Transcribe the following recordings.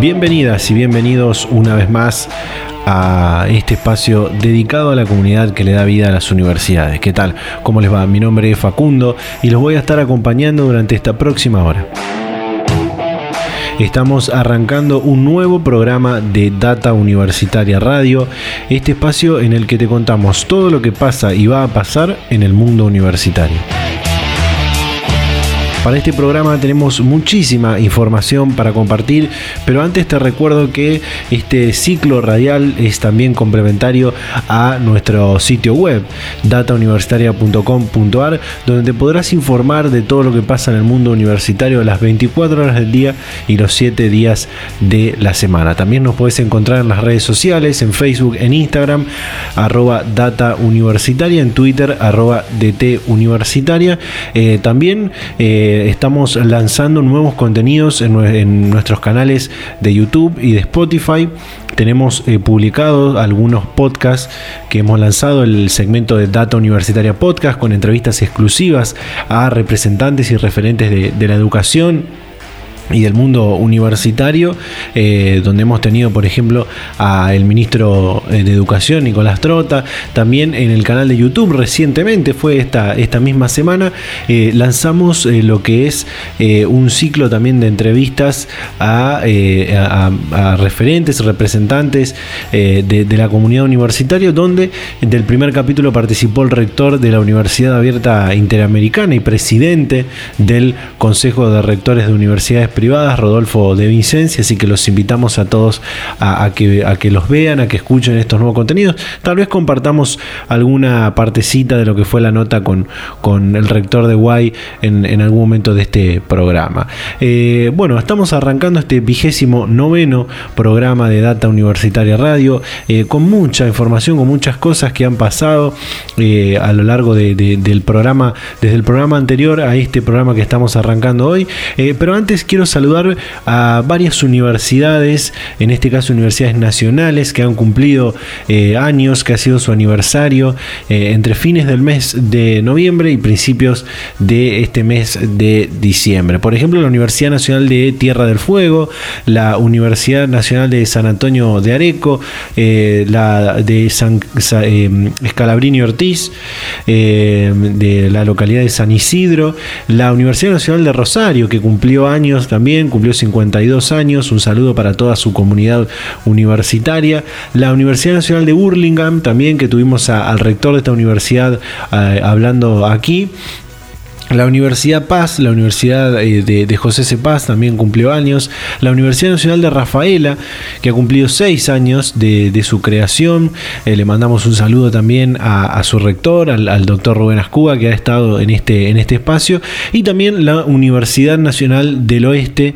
Bienvenidas y bienvenidos una vez más a este espacio dedicado a la comunidad que le da vida a las universidades. ¿Qué tal? ¿Cómo les va? Mi nombre es Facundo y los voy a estar acompañando durante esta próxima hora. Estamos arrancando un nuevo programa de Data Universitaria Radio, este espacio en el que te contamos todo lo que pasa y va a pasar en el mundo universitario. Para este programa tenemos muchísima información para compartir, pero antes te recuerdo que este ciclo radial es también complementario a nuestro sitio web datauniversitaria.com.ar, donde te podrás informar de todo lo que pasa en el mundo universitario las 24 horas del día y los 7 días de la semana. También nos puedes encontrar en las redes sociales, en Facebook, en Instagram, arroba data en Twitter, arroba DT universitaria. Eh, también eh, estamos lanzando nuevos contenidos en, nuestros canales de YouTube y de Spotify. Tenemos eh, publicados algunos podcasts que hemos lanzado, el segmento de Data Universitaria Podcast con entrevistas exclusivas a representantes y referentes de la educación y del mundo universitario, eh, donde hemos tenido, por ejemplo, al ministro eh, de Educación, Nicolás Trota, también en el canal de YouTube recientemente, fue esta, esta misma semana, eh, lanzamos lo que es un ciclo también de entrevistas a, referentes, representantes de, de, la comunidad universitaria, donde del primer capítulo participó el rector de la Universidad Abierta Interamericana y presidente del Consejo de Rectores de Universidades privadas, Rodolfo de Vincencia, así que los invitamos a todos a, que, a que los vean, a que escuchen estos nuevos contenidos. Tal vez compartamos alguna partecita de lo que fue la nota con, con el rector de Guay en, algún momento de este programa. Eh, bueno, estamos arrancando este vigésimo noveno programa de Data Universitaria Radio, eh, con mucha información, con muchas cosas que han pasado eh, a lo largo del programa, desde el programa anterior a este programa que estamos arrancando hoy. pero antes quiero saludar a varias universidades, en este caso universidades nacionales, que han cumplido eh, años, que ha sido su aniversario eh, entre fines del mes de noviembre y principios de este mes de diciembre. Por ejemplo, la Universidad Nacional de Tierra del Fuego, la Universidad Nacional de San Antonio de Areco, eh, la de San Escalabrini Ortiz, de la localidad de San Isidro, la Universidad Nacional de Rosario, que cumplió años también, cumplió 52 años, un saludo para toda su comunidad universitaria. La Universidad Nacional de Burlingame, también que tuvimos al rector de esta universidad eh, hablando aquí. La Universidad Paz, la Universidad eh, de, José C. Paz también cumplió años. La Universidad Nacional de Rafaela, que ha cumplido seis años de, su creación. Eh, le mandamos un saludo también a, su rector, al, doctor Rubén Ascuba, que ha estado en este, en este espacio. Y también la Universidad Nacional del Oeste,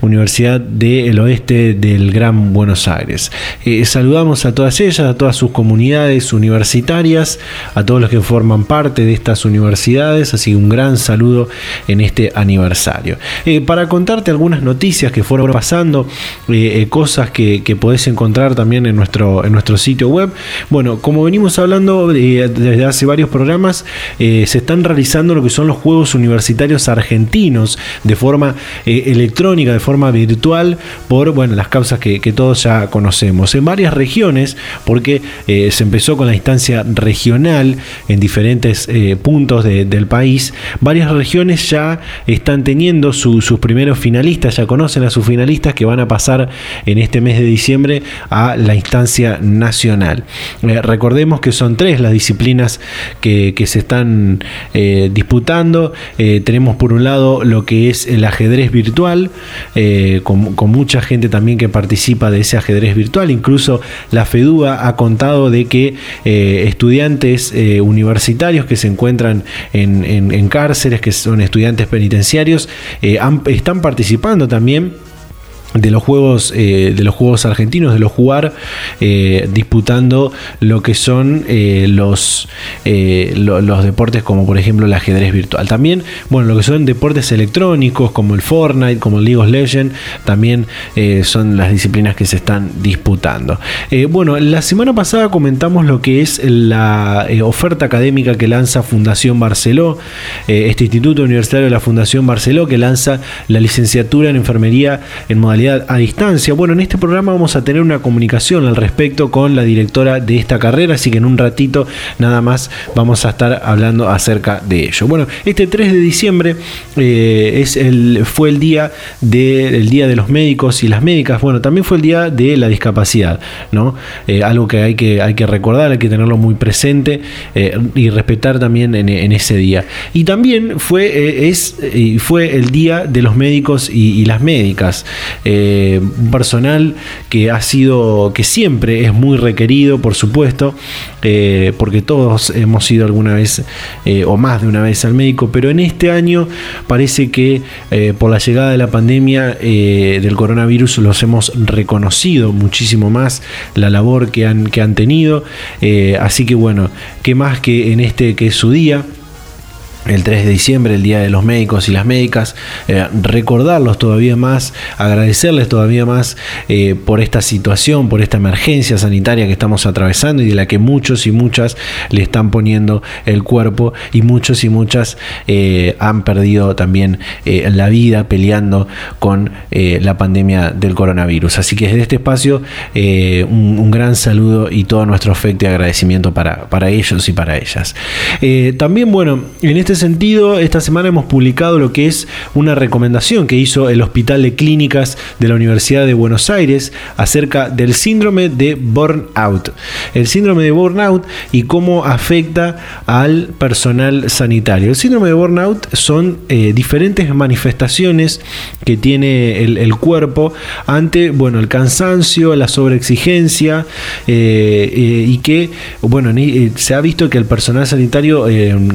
Universidad del Oeste del Gran Buenos Aires. Eh, saludamos a todas ellas, a todas sus comunidades universitarias, a todos los que forman parte de estas universidades. Así un gran saludo en este aniversario. Eh, para contarte algunas noticias que fueron pasando, eh, eh, cosas que, que, podés encontrar también en nuestro, en nuestro sitio web. Bueno, como venimos hablando desde hace varios programas, se están realizando lo que son los Juegos Universitarios Argentinos de forma electrónica, de forma virtual, por bueno, las causas que, todos ya conocemos. En varias regiones, porque se empezó con la instancia regional en diferentes puntos del país, varias regiones ya están teniendo sus primeros finalistas, ya conocen a sus finalistas que van a pasar en este mes de diciembre a la instancia nacional. Eh, recordemos que son tres las disciplinas que, se están eh, disputando. Eh, tenemos por un lado lo que es el ajedrez virtual, con, mucha gente también que participa de ese ajedrez virtual. Incluso la FEDUA ha contado de que estudiantes universitarios que se encuentran en, en, en cárceles, que son estudiantes penitenciarios, eh, están participando también de los juegos de los juegos argentinos de los jugar disputando lo que son los los deportes como por ejemplo el ajedrez virtual. También bueno lo que son deportes electrónicos como el Fortnite como el League of Legends también son las disciplinas que se están disputando. Bueno la semana pasada comentamos lo que es la oferta académica que lanza Fundación Barceló este instituto universitario de la Fundación Barceló que lanza la licenciatura en enfermería en modalidad a distancia. Bueno, en este programa vamos a tener una comunicación al respecto con la directora de esta carrera, así que en un ratito nada más vamos a estar hablando acerca de ello. Bueno, este 3 de diciembre eh, es el, fue el día, de, día de los médicos y las médicas. Bueno, también fue el día de la discapacidad, ¿no? Eh, algo que hay, que hay que recordar, hay que tenerlo muy presente eh, y respetar también en, ese día. Y también fue, es, fue el día de los médicos y, las médicas. Un personal que ha sido, que siempre es muy requerido, por supuesto, porque todos hemos ido alguna vez o más de una vez al médico, pero en este año parece que por la llegada de la pandemia del coronavirus los hemos reconocido muchísimo más la labor que han, que han tenido. así que bueno, qué más que en este que es su día el 3 de diciembre, el Día de los Médicos y las Médicas, eh, recordarlos todavía más, agradecerles todavía más eh, por esta situación, por esta emergencia sanitaria que estamos atravesando y de la que muchos y muchas le están poniendo el cuerpo y muchos y muchas eh, han perdido también la vida peleando con la pandemia del coronavirus. Así que desde este espacio un, gran saludo y todo nuestro afecto y agradecimiento para, para ellos y para ellas. también, bueno, en este sentido, esta semana hemos publicado lo que es una recomendación que hizo el Hospital de Clínicas de la Universidad de Buenos Aires acerca del síndrome de burnout. El síndrome de burnout y cómo afecta al personal sanitario. El síndrome de burnout son eh, diferentes manifestaciones que tiene el, cuerpo ante bueno, el cansancio, la sobreexigencia eh, eh, y que bueno, se ha visto que el personal sanitario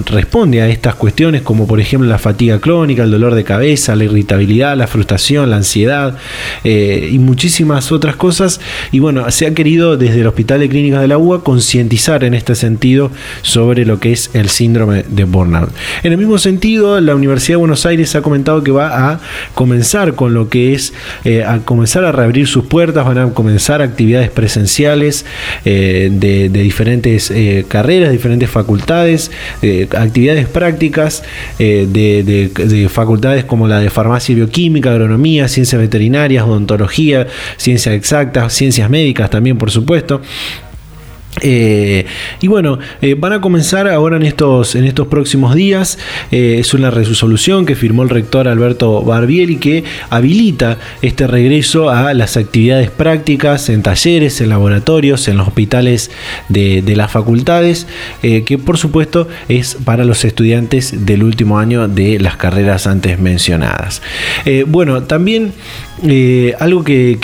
responde a esta cuestiones como por ejemplo la fatiga crónica, el dolor de cabeza, la irritabilidad, la frustración, la ansiedad eh, y muchísimas otras cosas. Y bueno, se ha querido desde el Hospital de Clínicas de la UA concientizar en este sentido sobre lo que es el síndrome de burnout. En el mismo sentido, la Universidad de Buenos Aires ha comentado que va a comenzar con lo que es eh, a comenzar a reabrir sus puertas, van a comenzar actividades presenciales eh, de, diferentes carreras, diferentes facultades, actividades prácticas eh, de, facultades como la de farmacia y bioquímica, agronomía, ciencias veterinarias, odontología, ciencias exactas, ciencias médicas también, por supuesto. Eh, y bueno, eh, van a comenzar ahora en estos, en estos próximos días. Eh, es una resolución que firmó el rector Alberto Barbieri que habilita este regreso a las actividades prácticas en talleres, en laboratorios, en los hospitales de, de las facultades, que por supuesto es para los estudiantes del último año de las carreras antes mencionadas. bueno, también eh, algo que,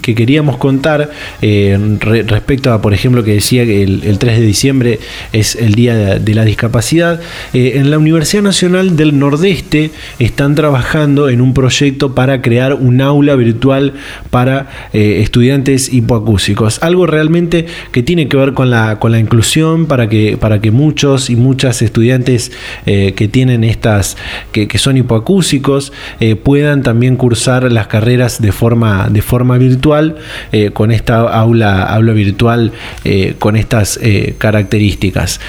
queríamos contar eh, respecto a, por ejemplo, que decía que el, 3 de diciembre es el Día de, la Discapacidad, eh, en la Universidad Nacional del Nordeste están trabajando en un proyecto para crear un aula virtual para estudiantes hipoacúsicos. Algo realmente que tiene que ver con la, con la inclusión para que, para que muchos y muchas estudiantes que tienen estas, que, que son hipoacúsicos, puedan también cursar las carreras carreras de forma, de forma virtual, eh, con esta aula, aula virtual, eh, con estas eh, características.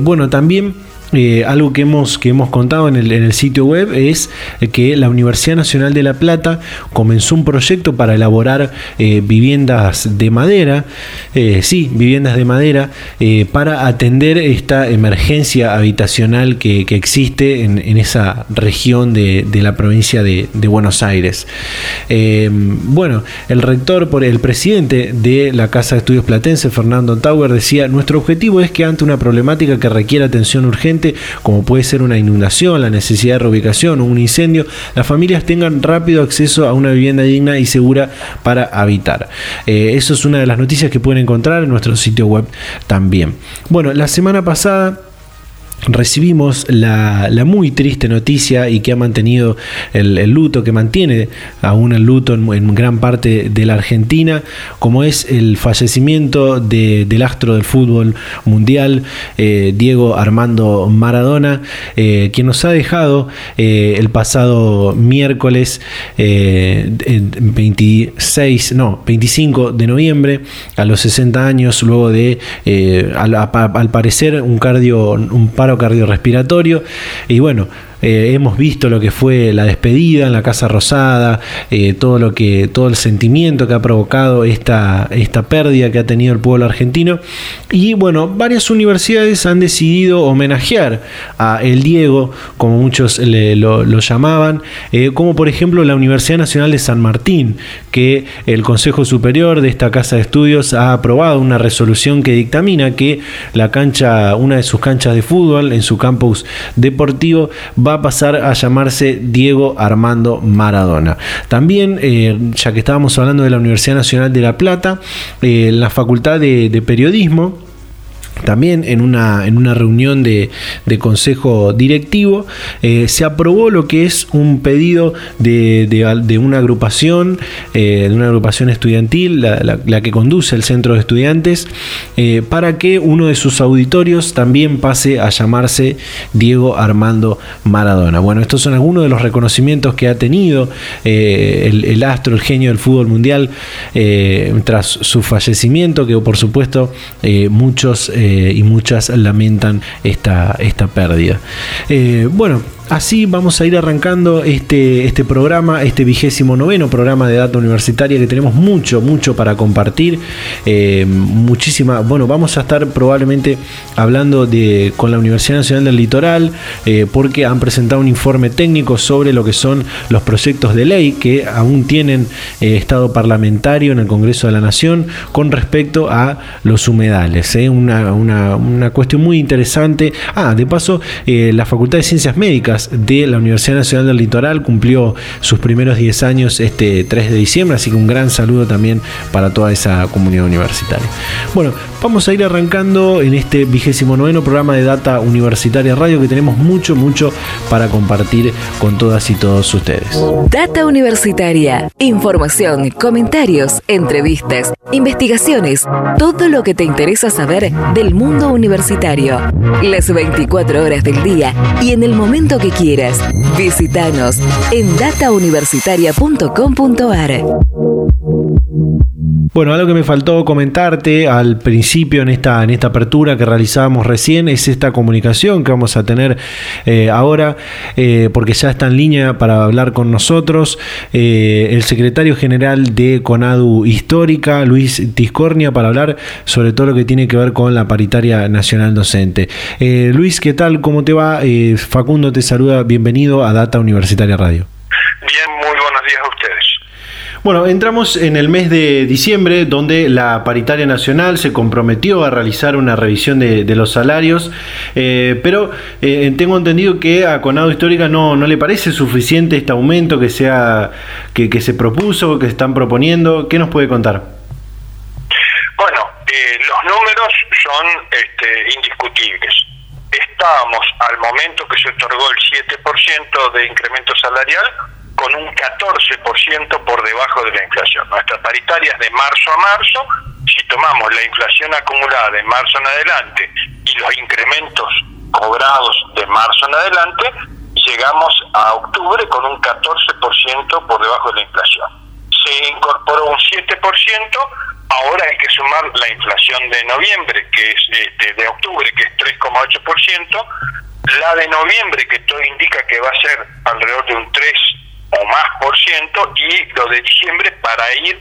bueno, también eh, algo que hemos, que hemos contado en el, en el, sitio web es que la Universidad Nacional de La Plata comenzó un proyecto para elaborar eh, viviendas de madera, eh, sí, viviendas de madera, para atender esta emergencia habitacional que, existe en, esa región de, la provincia de, Buenos Aires. bueno, el rector, por el presidente de la Casa de Estudios Platense, Fernando Tauer, decía, nuestro objetivo es que ante una problemática que requiere atención urgente, como puede ser una inundación, la necesidad de reubicación o un incendio, las familias tengan rápido acceso a una vivienda digna y segura para habitar. Eh, eso es una de las noticias que pueden encontrar en nuestro sitio web también. Bueno, la semana pasada recibimos la, muy triste noticia y que ha mantenido el, luto, que mantiene aún el luto en, gran parte de la Argentina, como es el fallecimiento del astro del fútbol mundial, eh, Diego Armando Maradona, eh, quien nos ha dejado eh, el pasado miércoles 26, no, 25 de noviembre, a los 60 años, luego de, al, al, parecer, un cardio, un paro cardiorrespiratorio. Y bueno, eh, hemos visto lo que fue la despedida en la Casa Rosada, eh, todo lo que, todo el sentimiento que ha provocado esta, esta pérdida que ha tenido el pueblo argentino. Y bueno, varias universidades han decidido homenajear a El Diego, como muchos lo, llamaban, eh, como por ejemplo la Universidad Nacional de San Martín, que el Consejo Superior de esta casa de estudios ha aprobado una resolución que dictamina que la cancha, una de sus canchas de fútbol en su campus deportivo va a pasar a llamarse Diego Armando Maradona. También, eh, ya que estábamos hablando de la Universidad Nacional de La Plata, eh, la Facultad de Periodismo, también en una, en una reunión de, consejo directivo eh, se aprobó lo que es un pedido de, una agrupación, eh, de una agrupación estudiantil, la, que conduce el centro de estudiantes, eh, para que uno de sus auditorios también pase a llamarse Diego Armando Maradona. Bueno, estos son algunos de los reconocimientos que ha tenido el, astro, el genio del fútbol mundial tras su fallecimiento, que por supuesto muchos eh, y muchas lamentan esta, esta pérdida. Eh, bueno, así vamos a ir arrancando este, este programa, este vigésimo noveno programa de Data Universitaria que tenemos mucho, mucho para compartir. Eh, muchísima, bueno, vamos a estar probablemente hablando de, con la Universidad Nacional del Litoral eh, porque han presentado un informe técnico sobre lo que son los proyectos de ley que aún tienen eh, estado parlamentario en el Congreso de la Nación con respecto a los humedales. Una, una, una, cuestión muy interesante. Ah, de paso, la Facultad de Ciencias Médicas de la Universidad Nacional del Litoral cumplió sus primeros 10 años este 3 de diciembre, así que un gran saludo también para toda esa comunidad universitaria. Bueno, vamos a ir arrancando en este vigésimo noveno programa de Data Universitaria Radio que tenemos mucho, mucho para compartir con todas y todos ustedes. Data Universitaria, información, comentarios, entrevistas, investigaciones, todo lo que te interesa saber del mundo universitario. Las 24 horas del día y en el momento que quieras. Visítanos en datauniversitaria.com.ar. Bueno, algo que me faltó comentarte al principio en esta, en esta apertura que realizábamos recién es esta comunicación que vamos a tener eh, ahora, eh, porque ya está en línea para hablar con nosotros eh, el secretario general de CONADU Histórica, Luis Tiscornia, para hablar sobre todo lo que tiene que ver con la paritaria nacional docente. Luis, ¿qué tal? ¿Cómo te va? Facundo te saluda, bienvenido a Data Universitaria Radio. Bien, muy buenos días a ustedes. Bueno, entramos en el mes de diciembre, donde la paritaria nacional se comprometió a realizar una revisión de, los salarios, eh, pero eh, tengo entendido que a Conado Histórica no, no le parece suficiente este aumento que, sea, que, que se propuso, que están proponiendo. ¿Qué nos puede contar? Bueno, eh, los números son este, indiscutibles. Estábamos al momento que se otorgó el 7% de incremento salarial con un 14% por debajo de la inflación. Nuestras paritarias de marzo a marzo, si tomamos la inflación acumulada de marzo en adelante y los incrementos cobrados de marzo en adelante, llegamos a octubre con un 14% por debajo de la inflación. Se incorporó un 7%, ahora hay que sumar la inflación de noviembre, que es este, de octubre, que es 3,8%, la de noviembre, que todo indica que va a ser alrededor de un 3 o más por ciento y lo de diciembre para ir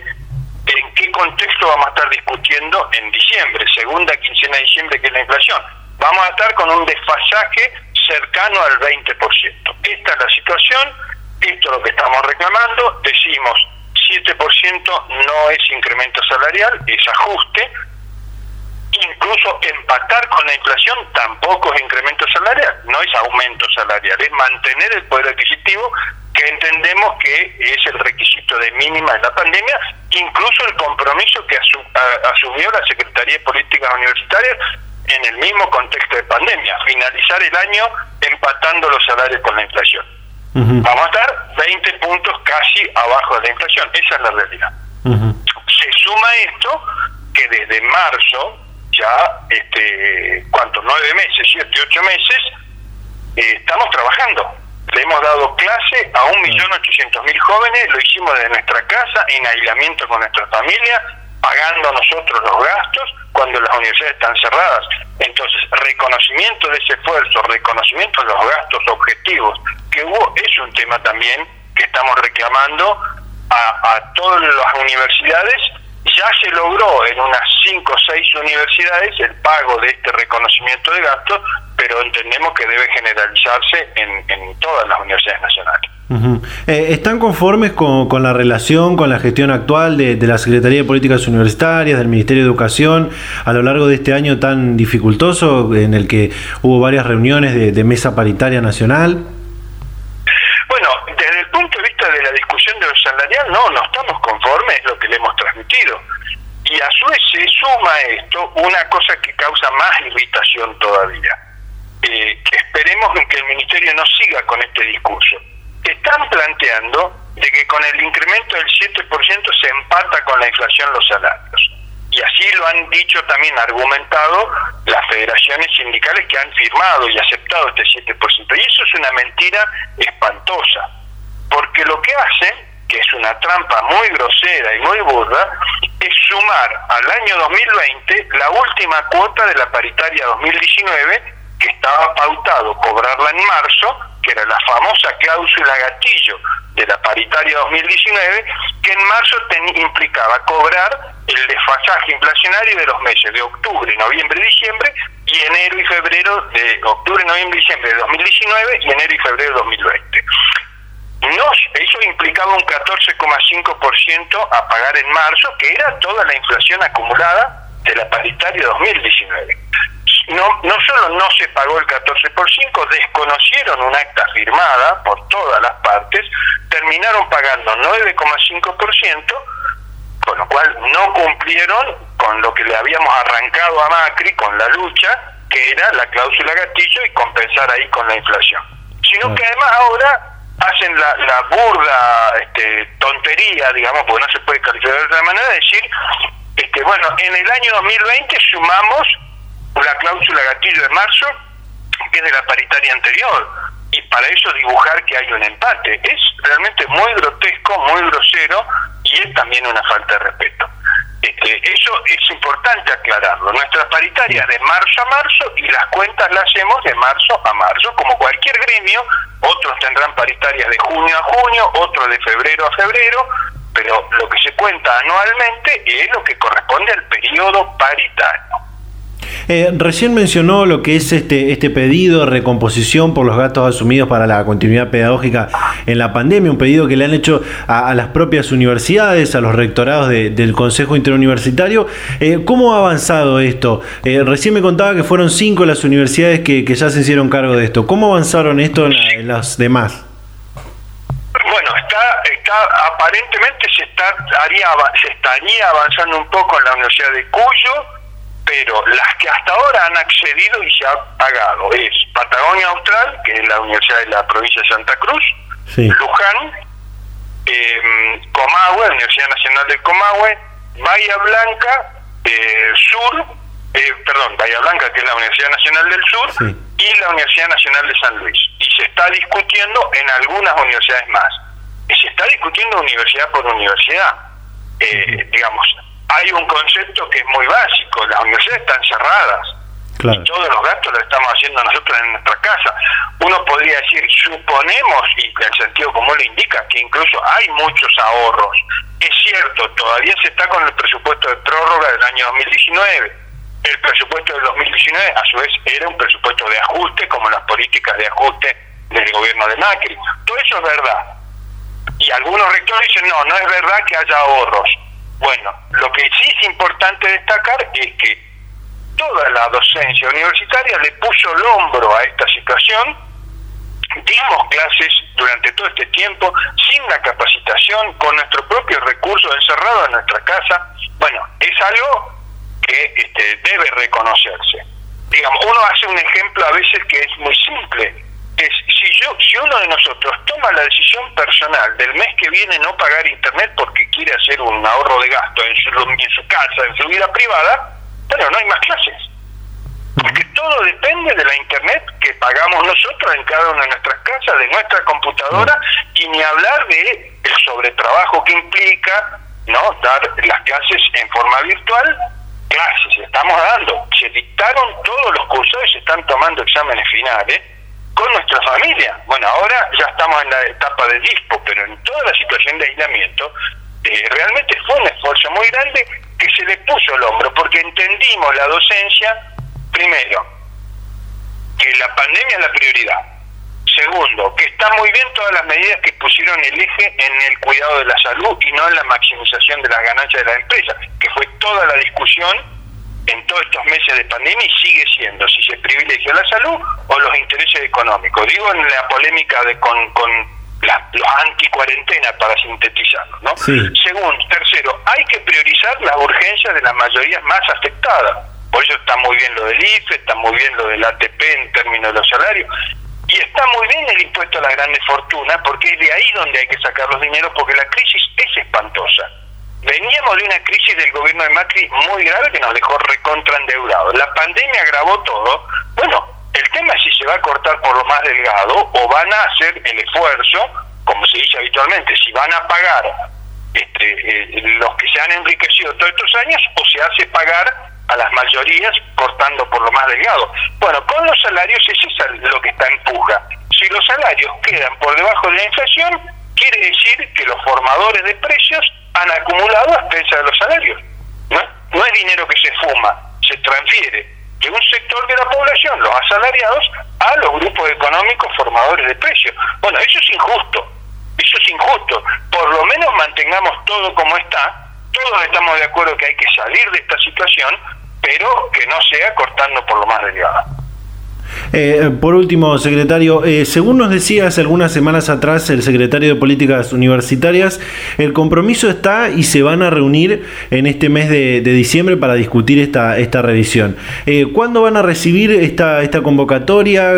en qué contexto vamos a estar discutiendo en diciembre, segunda quincena de diciembre que es la inflación. Vamos a estar con un desfasaje cercano al 20%. Esta es la situación, esto es lo que estamos reclamando, decimos 7% no es incremento salarial, es ajuste, incluso empatar con la inflación tampoco es incremento salarial, no es aumento salarial, es mantener el poder adquisitivo que entendemos que es el requisito de mínima en la pandemia, incluso el compromiso que asumió la Secretaría de Políticas Universitarias en el mismo contexto de pandemia, finalizar el año empatando los salarios con la inflación. Vamos a estar 20 puntos casi abajo de la inflación, esa es la realidad. Se suma esto que desde marzo, ya, este, ¿cuántos? Nueve meses, siete, ocho meses, eh, estamos trabajando. Le hemos dado clase a un millón ochocientos mil jóvenes, lo hicimos desde nuestra casa, en aislamiento con nuestra familia, pagando nosotros los gastos cuando las universidades están cerradas. Entonces, reconocimiento de ese esfuerzo, reconocimiento de los gastos objetivos que hubo, es un tema también que estamos reclamando a, a todas las universidades ya se logró en unas 5 o 6 universidades el pago de este reconocimiento de gastos, pero entendemos que debe generalizarse en, todas las universidades nacionales. Eh, ¿Están conformes con, con, la relación, con la gestión actual de, la Secretaría de Políticas Universitarias, del Ministerio de Educación, a lo largo de este año tan dificultoso en el que hubo varias reuniones de, de mesa paritaria nacional? Bueno, desde el punto de vista de la discusión de lo salarial, no, no estamos conformes, es lo que le hemos transmitido. Y a su vez se suma esto una cosa que causa más irritación todavía. Eh, esperemos que el Ministerio no siga con este discurso. Están planteando de que con el incremento del 7% se empata con la inflación los salarios. Y así lo han dicho también, argumentado las federaciones sindicales que han firmado y aceptado este 7%. Y eso es una mentira espantosa, porque lo que hacen, que es una trampa muy grosera y muy burda, es sumar al año 2020 la última cuota de la paritaria 2019, que estaba pautado cobrarla en marzo, que era la famosa cláusula gatillo de la paritaria 2019, que en marzo implicaba cobrar el desfasaje inflacionario de los meses de octubre, noviembre y diciembre, y enero y febrero de octubre, noviembre diciembre de 2019 y enero y febrero de 2020. Nos, eso implicaba un 14,5% a pagar en marzo, que era toda la inflación acumulada de la paritaria 2019 no, no solo no se pagó el 14 por 5, desconocieron un acta firmada por todas las partes, terminaron pagando 9,5%, con lo cual no cumplieron con lo que le habíamos arrancado a Macri con la lucha, que era la cláusula gatillo y compensar ahí con la inflación. Sino que además ahora hacen la, la burda este, tontería, digamos, porque no se puede calificar de otra manera, decir, este, bueno, en el año 2020 sumamos la cláusula gatillo de marzo, que es de la paritaria anterior, y para eso dibujar que hay un empate. Es realmente muy grotesco, muy grosero, y es también una falta de respeto. Este, eso es importante aclararlo. Nuestra paritaria de marzo a marzo y las cuentas las hacemos de marzo a marzo, como cualquier gremio. Otros tendrán paritarias de junio a junio, otros de febrero a febrero, pero lo que se cuenta anualmente es lo que corresponde al periodo paritario. Eh, recién mencionó lo que es este, este pedido de recomposición por los gastos asumidos para la continuidad pedagógica en la pandemia, un pedido que le han hecho a, las propias universidades, a los rectorados del Consejo Interuniversitario. Eh, ¿Cómo ha avanzado esto? Eh, recién me contaba que fueron cinco las universidades que, ya se hicieron cargo de esto. ¿Cómo avanzaron esto en, las demás? Está, aparentemente se, está, haría, se estaría avanzando un poco en la Universidad de Cuyo, pero las que hasta ahora han accedido y se ha pagado es Patagonia Austral, que es la Universidad de la provincia de Santa Cruz, Luján, eh, Comahue, Universidad Nacional del Comahue, Bahía Blanca, eh, Sur, eh, perdón, Bahía Blanca, que es la Universidad Nacional del Sur, y la Universidad Nacional de San Luis. Y se está discutiendo en algunas universidades más. Se está discutiendo universidad por universidad. Eh, digamos, hay un concepto que es muy básico, las universidades están cerradas. Y todos los gastos los estamos haciendo nosotros en nuestra casa. Uno podría decir, suponemos, y el sentido común lo indica, que incluso hay muchos ahorros. Es cierto, todavía se está con el presupuesto de prórroga del año 2019. El presupuesto del 2019, a su vez, era un presupuesto de ajuste, como las políticas de ajuste del gobierno de Macri. Todo eso es verdad. Y algunos rectores dicen, no, no es verdad que haya ahorros bueno, lo que sí es importante destacar es que toda la docencia universitaria le puso el hombro a esta situación, dimos clases durante todo este tiempo sin la capacitación, con nuestro propio recursos encerrados en nuestra casa. Bueno, es algo que este, debe reconocerse. digamos, uno hace un ejemplo a veces que es muy simple. Si yo, si uno de nosotros toma la decisión personal del mes que viene no pagar internet porque quiere hacer un ahorro de gasto en su, en su casa, en su vida privada, bueno, no hay más clases. Porque todo depende de la internet que pagamos nosotros en cada una de nuestras casas, de nuestra computadora, y ni hablar de el sobretrabajo que implica no dar las clases en forma virtual. Clases, estamos dando, se dictaron todos los cursos y se están tomando exámenes finales con nuestra familia. Bueno, ahora ya estamos en la etapa de dispo, pero en toda la situación de aislamiento, eh, realmente fue un esfuerzo muy grande que se le puso el hombro, porque entendimos la docencia, primero, que la pandemia es la prioridad. Segundo, que está muy bien todas las medidas que pusieron el eje en el cuidado de la salud y no en la maximización de las ganancias de la empresa, que fue toda la discusión en todos estos meses de pandemia y sigue siendo si se privilegia la salud o los intereses económicos. Digo en la polémica de con, con los anti-cuarentena para sintetizarlo. ¿no? Segundo, tercero, hay que priorizar las urgencias de las mayorías más afectadas. Por eso está muy bien lo del IFE, está muy bien lo del ATP en términos de los salarios. Y está muy bien el impuesto a las grandes fortunas, porque es de ahí donde hay que sacar los dineros, porque la crisis es espantosa. Veníamos de una crisis del gobierno de Macri muy grave que nos dejó recontraendeudados. La pandemia agravó todo. Bueno, el tema es si se va a cortar por lo más delgado o van a hacer el esfuerzo, como se dice habitualmente, si van a pagar este, eh, los que se han enriquecido todos estos años o se hace pagar a las mayorías cortando por lo más delgado. Bueno, con los salarios eso es lo que está en puja. Si los salarios quedan por debajo de la inflación, quiere decir que los formadores de precios han acumulado a expensas de los salarios. ¿no? no es dinero que se fuma, se transfiere de un sector de la población, los asalariados, a los grupos económicos formadores de precios. Bueno, eso es injusto, eso es injusto. Por lo menos mantengamos todo como está, todos estamos de acuerdo que hay que salir de esta situación, pero que no sea cortando por lo más delgado. Eh, por último, secretario, eh, según nos decía hace algunas semanas atrás el secretario de Políticas Universitarias, el compromiso está y se van a reunir en este mes de, diciembre para discutir esta, esta revisión. Eh, ¿Cuándo van a recibir esta, esta convocatoria?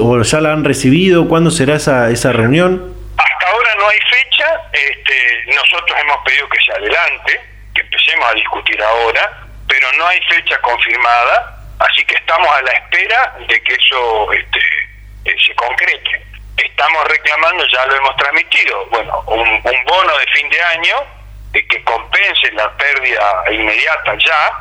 ¿O ya la han recibido? ¿Cuándo será esa, esa reunión? Hasta ahora no hay fecha. Este, nosotros hemos pedido que se adelante, que empecemos a discutir ahora pero no hay fecha confirmada, así que estamos a la espera de que eso este, eh, se concrete. Estamos reclamando, ya lo hemos transmitido, bueno, un, bono de fin de año que compense la pérdida inmediata ya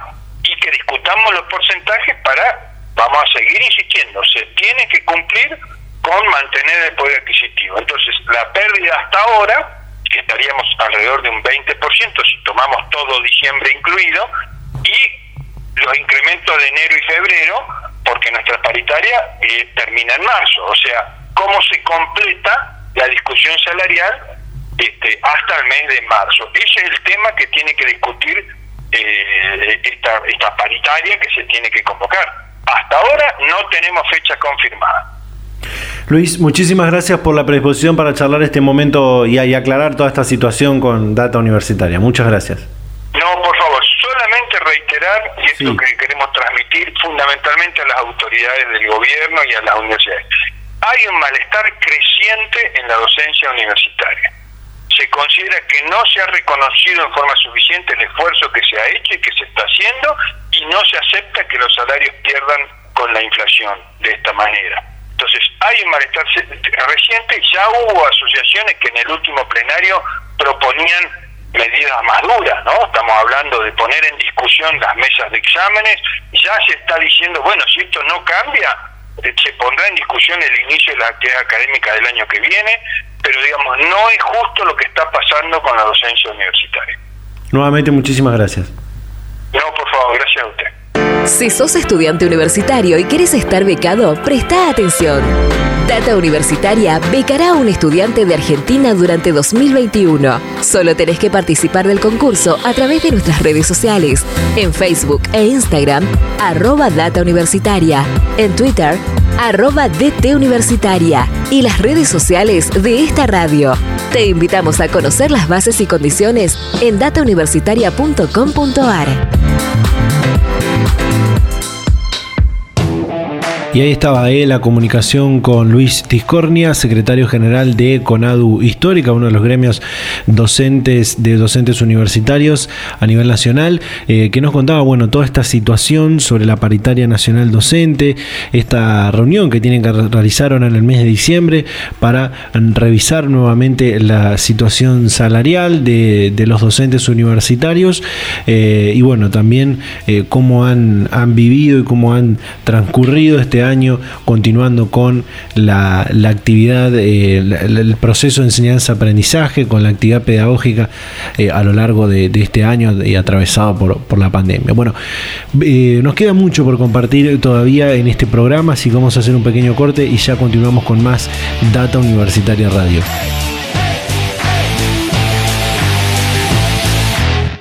y que discutamos los porcentajes para, vamos a seguir insistiendo, se tiene que cumplir con mantener el poder adquisitivo. Entonces, la pérdida hasta ahora, que estaríamos alrededor de un 20% si tomamos todo diciembre incluido, y los incrementos de enero y febrero, porque nuestra paritaria eh, termina en marzo. O sea, cómo se completa la discusión salarial este, hasta el mes de marzo. Ese es el tema que tiene que discutir eh, esta, esta paritaria que se tiene que convocar. Hasta ahora no tenemos fecha confirmada. Luis, muchísimas gracias por la predisposición para charlar este momento y, y aclarar toda esta situación con Data Universitaria. Muchas gracias. No, por favor, solamente reiterar, y es lo que queremos transmitir fundamentalmente a las autoridades del gobierno y a las universidades. Hay un malestar creciente en la docencia universitaria. Se considera que no se ha reconocido en forma suficiente el esfuerzo que se ha hecho y que se está haciendo y no se acepta que los salarios pierdan con la inflación de esta manera. Entonces, hay un malestar reciente, ya hubo asociaciones que en el último plenario proponían medidas más duras, ¿no? Estamos hablando de poner en discusión las mesas de exámenes, ya se está diciendo, bueno, si esto no cambia, eh, se pondrá en discusión el inicio de la actividad académica del año que viene, pero digamos, no es justo lo que está pasando con la docencia universitaria. Nuevamente, muchísimas gracias. No, por favor, gracias a usted. Si sos estudiante universitario y quieres estar becado, presta atención. Data Universitaria becará a un estudiante de Argentina durante 2021. Solo tenés que participar del concurso a través de nuestras redes sociales, en Facebook e Instagram, arroba Data Universitaria, en Twitter, arroba DT Universitaria y las redes sociales de esta radio. Te invitamos a conocer las bases y condiciones en datauniversitaria.com.ar. Y ahí estaba él, la comunicación con Luis Tiscornia, secretario general de CONADU Histórica, uno de los gremios docentes de docentes universitarios a nivel nacional, eh, que nos contaba bueno toda esta situación sobre la paritaria nacional docente, esta reunión que tienen que realizar en el mes de diciembre para revisar nuevamente la situación salarial de, los docentes universitarios eh, y bueno también eh, cómo han, han vivido y cómo han transcurrido este año continuando con la, actividad, eh, el proceso de enseñanza-aprendizaje, con la actividad pedagógica eh, a lo largo de, este año y atravesado por, por, la pandemia. Bueno, eh, nos queda mucho por compartir todavía en este programa, así que vamos a hacer un pequeño corte y ya continuamos con más Data Universitaria Radio.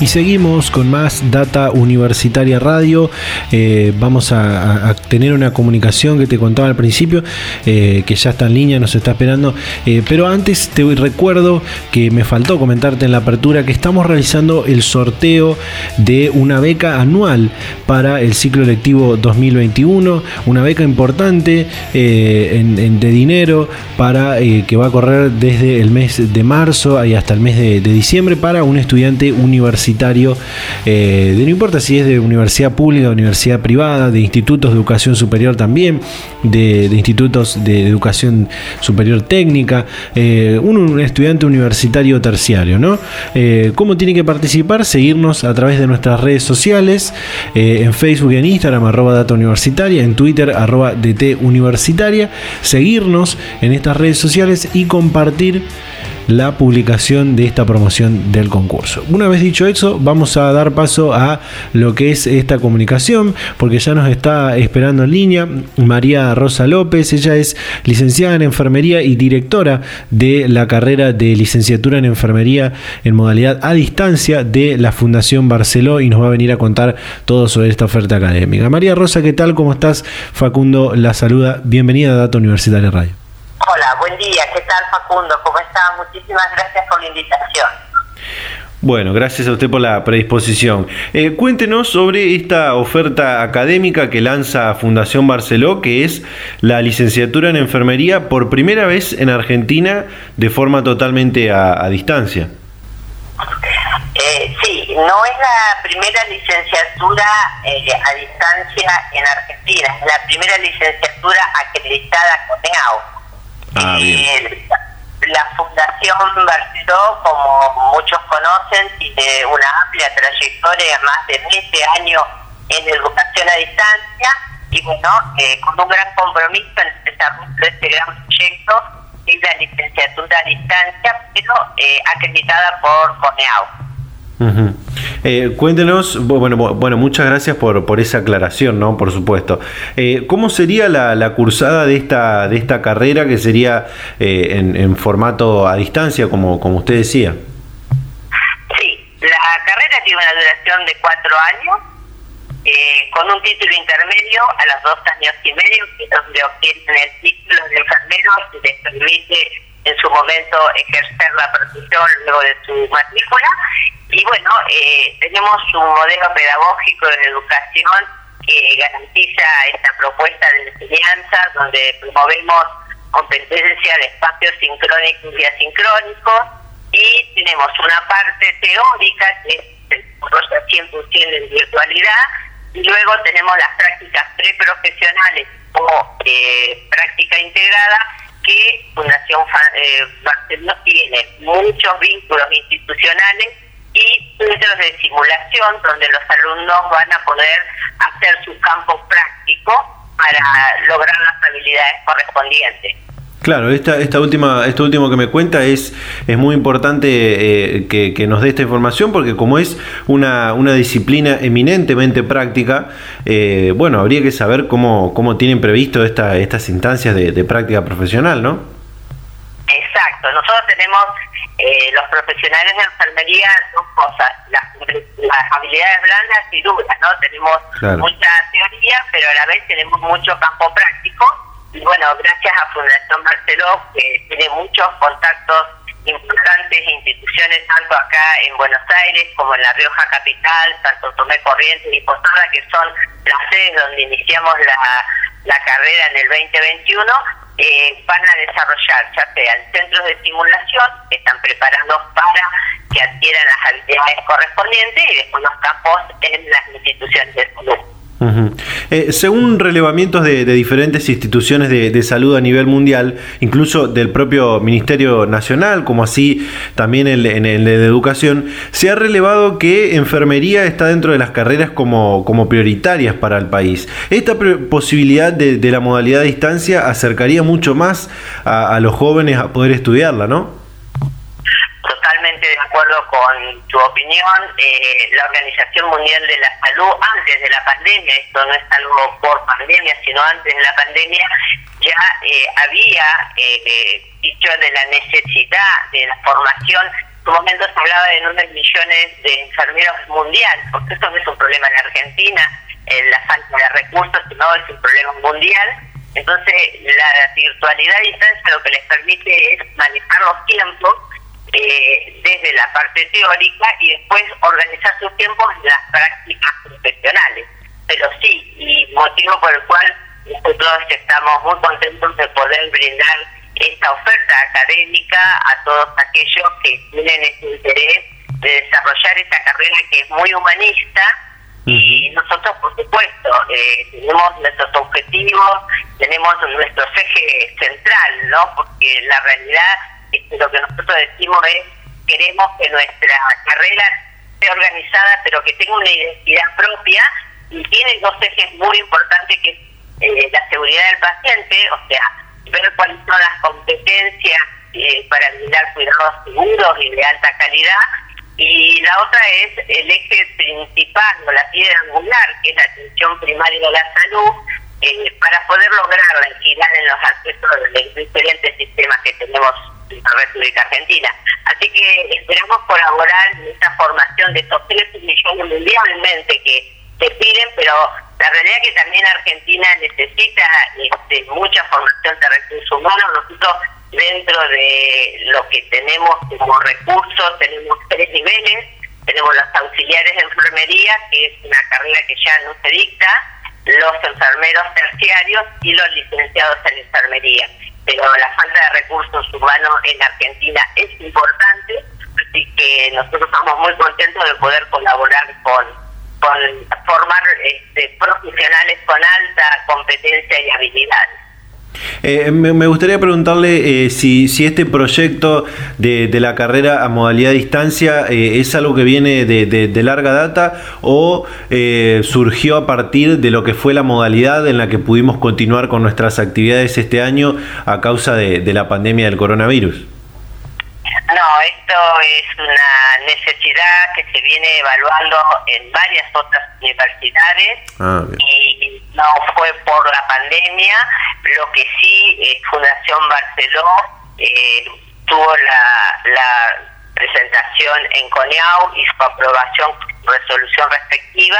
Y seguimos con más Data Universitaria Radio. Eh, vamos a, tener una comunicación que te contaba al principio, eh, que ya está en línea, nos está esperando. Eh, pero antes te recuerdo que me faltó comentarte en la apertura que estamos realizando el sorteo de una beca anual para el ciclo lectivo 2021. Una beca importante de dinero para que va a correr desde el mes de marzo y hasta el mes de diciembre para un estudiante universitario eh, de no importa si es de universidad pública, universidad privada, de institutos de educación superior también, de, institutos de educación superior técnica, eh, un, estudiante universitario terciario, ¿no? Eh, ¿Cómo tiene que participar? Seguirnos a través de nuestras redes sociales, en Facebook y en Instagram, arroba data universitaria, en Twitter, arroba DT universitaria, seguirnos en estas redes sociales y compartir la publicación de esta promoción del concurso. Una vez dicho eso, vamos a dar paso a lo que es esta comunicación, porque ya nos está esperando en línea María Rosa López. Ella es licenciada en enfermería y directora de la carrera de licenciatura en enfermería en modalidad a distancia de la Fundación Barceló y nos va a venir a contar todo sobre esta oferta académica. María Rosa, ¿qué tal? ¿Cómo estás? Facundo la saluda. Bienvenida a Dato Universitario Radio. Buen día. ¿Qué tal Facundo? ¿Cómo estás? Muchísimas gracias por la invitación. Bueno, gracias a usted por la predisposición. Eh, cuéntenos sobre esta oferta académica que lanza Fundación Barceló, que es la licenciatura en enfermería por primera vez en Argentina de forma totalmente a, distancia. Eh, sí, no es la primera licenciatura eh, a distancia en Argentina, es la primera licenciatura acreditada con EAO. Ah, la Fundación Barceló, como muchos conocen, tiene una amplia trayectoria, más de 20 años en educación a distancia, y bueno, eh, con un gran compromiso en el desarrollo de este gran proyecto, es la licenciatura a distancia, pero eh, acreditada por CONEAU. Eh, cuéntenos, bueno, bueno, muchas gracias por, por esa aclaración, ¿no? Por supuesto. Eh, ¿Cómo sería la, la, cursada de esta, de esta carrera que sería eh, en, formato a distancia, como, como usted decía? Sí, la carrera tiene una duración de cuatro años, con un título intermedio a los dos años y medio, que donde obtienen el título de enfermero y les permite en su momento ejercer la profesión luego de su matrícula y bueno, eh, tenemos un modelo pedagógico de educación que garantiza esta propuesta de enseñanza, donde promovemos competencia de espacios sincrónicos y asincrónicos, y tenemos una parte teórica que es el 100% en virtualidad, y luego tenemos las prácticas preprofesionales o eh, práctica integrada, que Fundación eh, Barcelona tiene muchos vínculos institucionales y centros de simulación donde los alumnos van a poder hacer su campo práctico para lograr las habilidades correspondientes. Claro, esta, esta última, esto último que me cuenta es, es muy importante eh, que, nos dé esta información porque como es una, una disciplina eminentemente práctica, eh, bueno, habría que saber cómo, cómo tienen previsto esta, estas instancias de, de práctica profesional, ¿no? Exacto, nosotros tenemos eh, los profesionales de enfermería dos cosas, las, habilidades blandas y duras, ¿no? Tenemos mucha teoría, pero a la vez tenemos mucho campo práctico. Y bueno, gracias a Fundación Barceló, que tiene muchos contactos importantes e instituciones, tanto acá en Buenos Aires como en La Rioja Capital, Santo Tomé Corrientes y Posada, que son las sedes donde iniciamos la, la carrera en el 2021 eh, van a desarrollar ya sean centros de simulación que están preparados para que adquieran las habilidades correspondientes y después los campos en las instituciones de salud. Eh, según relevamientos de, diferentes instituciones de, salud a nivel mundial, incluso del propio Ministerio Nacional, como así también en el, de Educación, se ha relevado que enfermería está dentro de las carreras como, como prioritarias para el país. Esta posibilidad de, la modalidad de distancia acercaría mucho más a, a los jóvenes a poder estudiarla, ¿no? Con tu opinión. Eh, la Organización Mundial de la Salud, antes de la pandemia, esto no es algo por pandemia, sino antes de la pandemia, ya eh, había eh, dicho de la necesidad de la formación. En su momento se hablaba de 9 millones de enfermeros mundial, porque esto no es un problema en Argentina, la falta de recursos, sino es un problema mundial. Entonces, la virtualidad a distancia lo que les permite es manejar los tiempos eh, desde la parte teórica y después organizar sus tiempos en las prácticas profesionales. Pero sí, y motivo por el cual nosotros estamos muy contentos de poder brindar esta oferta académica a todos aquellos que tienen ese interés de desarrollar esta carrera que es muy humanista y nosotros por supuesto eh, tenemos nuestros objetivos, tenemos nuestro eje central, ¿no? Porque la realidad lo que nosotros decimos es queremos que nuestra carrera esté organizada pero que tenga una identidad propia y tiene dos ejes muy importantes que es eh, la seguridad del paciente, o sea, ver cuáles son las competencias eh, para brindar cuidados seguros y de alta calidad. Y la otra es el eje principal o la piedra angular que es la atención primaria de la salud eh, para poder lograr la equidad en los aspectos de los diferentes sistemas que tenemos la República Argentina. Así que esperamos colaborar en esta formación de estos 13 millones mundialmente que se piden, pero la realidad es que también Argentina necesita este, mucha formación de recursos humanos. Nosotros dentro de lo que tenemos como recursos tenemos tres niveles. Tenemos los auxiliares de enfermería, que es una carrera que ya no se dicta, los enfermeros terciarios y los licenciados en enfermería pero la falta de recursos humanos en Argentina es importante, así que nosotros estamos muy contentos de poder colaborar con, con formar este, profesionales con alta competencia y habilidades. Eh, me, gustaría preguntarle eh, si, si, este proyecto de, la carrera a modalidad distancia eh, es algo que viene de, larga data o surgió a partir de lo que fue la modalidad en la que pudimos continuar con nuestras actividades este año a causa de, la pandemia del coronavirus. No, esto es una necesidad que se viene evaluando en varias otras universidades ah, y no fue por la pandemia, lo que sí, eh, Fundación Barceló eh, tuvo la, la presentación en CONEAU y su aprobación, resolución respectiva.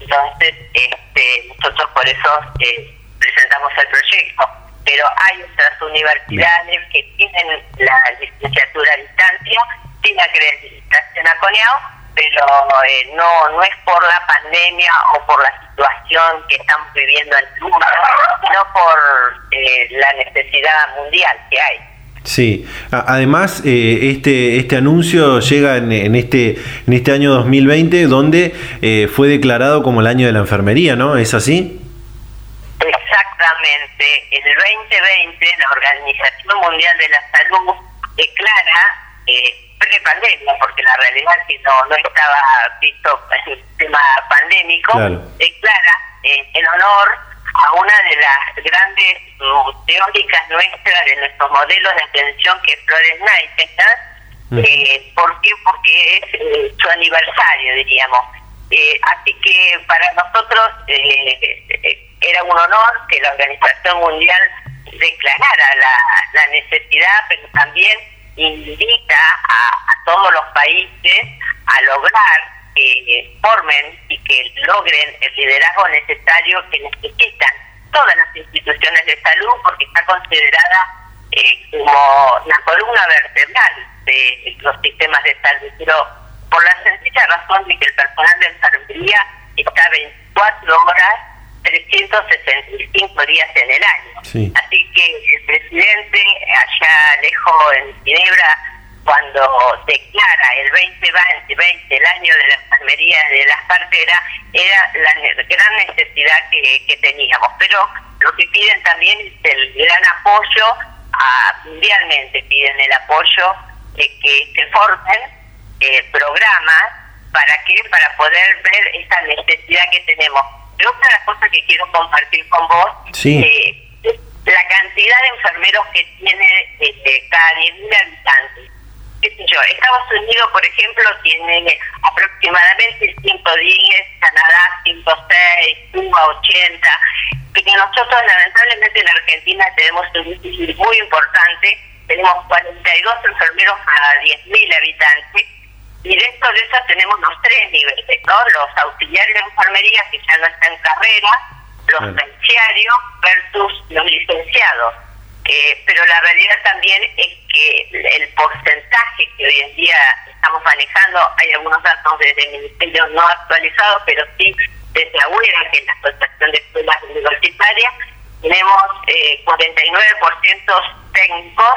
Entonces, este, nosotros por eso eh, presentamos el proyecto. Pero hay otras universidades que tienen la licenciatura a distancia, sin acreditación a CONEAU, pero eh, no no es por la pandemia o por la situación que estamos viviendo en mundo, sino por eh, la necesidad mundial que hay. Sí, además eh, este este anuncio llega en, este en este año 2020 donde fue declarado como el año de la enfermería, ¿no? ¿Es así? Exactamente. En el 2020 la Organización Mundial de la Salud declara pre-pandemia, porque la realidad que no, no estaba visto el tema pandémico, declara eh, en honor a una de las grandes mm, teóricas nuestras de nuestros modelos de atención que es Flores Nightingale. Eh, ¿Por qué? Porque es eh, su aniversario, diríamos. Eh, así que para nosotros era un honor que la Organización Mundial declarara la, la necesidad, pero también invita a, todos los países a lograr que formen y que logren el liderazgo necesario que necesitan todas las instituciones de salud porque está considerada eh, como la columna vertebral de los sistemas de salud, pero por la sencilla razón de que el personal de enfermería está 24 horas, 365 días en el año. Así que el presidente, allá lejos en Ginebra, cuando declara el 2020, el año de la enfermería de las parteras, era la gran necesidad que, que teníamos. Pero lo que piden también es el gran apoyo, a, mundialmente piden el apoyo de que se formen eh, programas para que para poder ver esta necesidad que tenemos. Pero otra cosas que quiero compartir con vos eh, la cantidad de enfermeros que tiene este, cada 10.000 habitantes. Yo, Estados Unidos, por ejemplo, tiene aproximadamente 110, Canadá 106, Cuba 80, que nosotros lamentablemente en Argentina tenemos un índice muy importante, tenemos 42 enfermeros a 10.000 habitantes, y dentro de eso tenemos los tres niveles, ¿no? Los auxiliares de enfermería que ya no están en carrera, los terciarios versus los licenciados. Eh, pero la realidad también es que el porcentaje que hoy en día estamos manejando, hay algunos datos desde el Ministerio no actualizados, pero sí desde AUERA, que es la Asociación de Escuelas Universitarias, tenemos eh, 49% técnicos,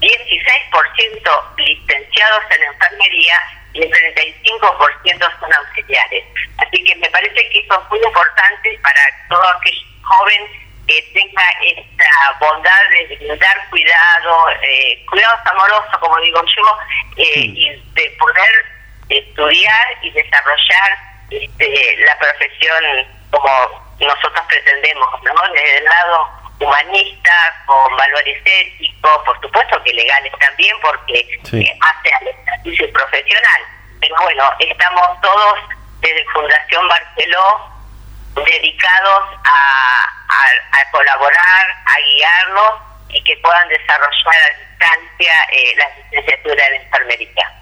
16% licenciados en enfermería y el 35% son auxiliares. Así que me parece que eso es muy importante para todo aquel joven que tenga esta bondad de dar cuidado, eh, cuidados amorosos, como digo yo, eh, y de poder estudiar y desarrollar este, la profesión como nosotros pretendemos, ¿no? Desde el lado humanista, con valores éticos, por supuesto que legales también, porque eh, hace al ejercicio profesional. Pero bueno, estamos todos desde Fundación Barceló dedicados a, a, colaborar, a guiarlos y que puedan desarrollar a distancia eh, la licenciatura de enfermería.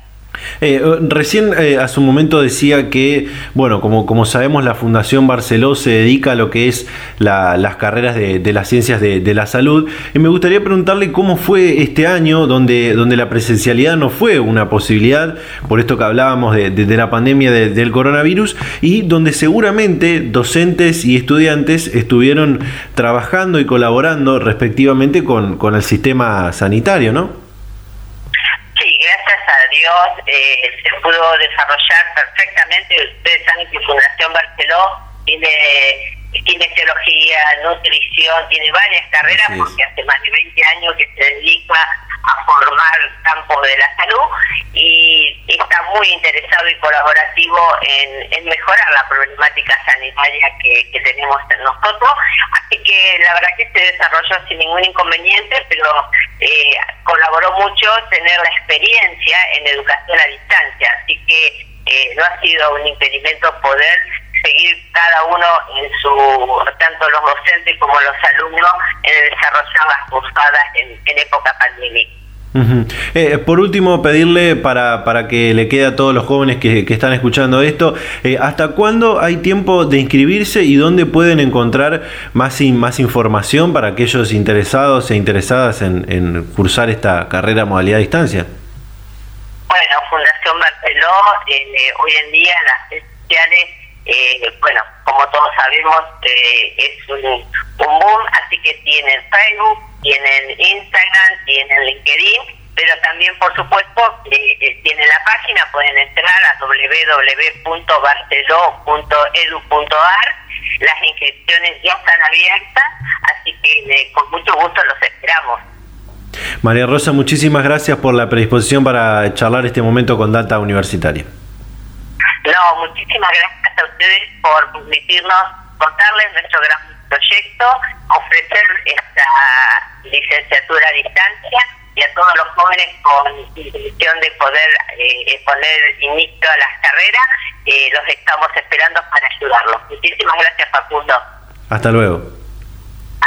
Eh, recién eh, su momento decía que, bueno, como, como sabemos, la Fundación Barceló se dedica a lo que es las carreras de, las ciencias de, la salud. Y me gustaría preguntarle cómo fue este año donde, donde la presencialidad no fue una posibilidad, por esto que hablábamos de, la pandemia del coronavirus, y donde seguramente docentes y estudiantes estuvieron trabajando y colaborando respectivamente con, con el sistema sanitario, ¿no? Eh, se pudo desarrollar perfectamente. Ustedes saben que Fundación Barceló tiene kinesiología, nutrición, tiene varias carreras porque hace más de 20 años que se dedica a formar campos de la salud y está muy interesado y colaborativo en, mejorar la problemática sanitaria que, que, tenemos nosotros. Así que la verdad que se desarrolló sin ningún inconveniente, pero eh, colaboró mucho tener la experiencia en educación a distancia. Así que eh, no ha sido un impedimento poder seguir cada uno en su, tanto los docentes como los alumnos, en desarrollar las cursadas en, en época pandémica. Eh, por último, pedirle para, para que le quede a todos los jóvenes que, que están escuchando esto, eh, ¿hasta cuándo hay tiempo de inscribirse y dónde pueden encontrar más, más información para aquellos interesados e interesadas en, en cursar esta carrera modalidad a distancia? Bueno, Fundación Barceló, eh, hoy en día las redes sociales, bueno, como todos sabemos, es un, un boom, así que tienen Facebook, tienen Instagram, tienen LinkedIn, pero también, por supuesto, eh, eh, tienen la página, pueden entrar a www.barceló.edu.ar. Las inscripciones ya están abiertas, así que eh, con mucho gusto los esperamos. María Rosa, muchísimas gracias por la predisposición para charlar este momento con Data Universitaria. No, muchísimas gracias a ustedes por permitirnos contarles nuestro gran proyecto, ofrecer esta licenciatura a distancia y a todos los jóvenes con intención de poder eh, poner inicio a las carreras, eh, los estamos esperando para ayudarlos. Muchísimas gracias, Facundo. Hasta luego.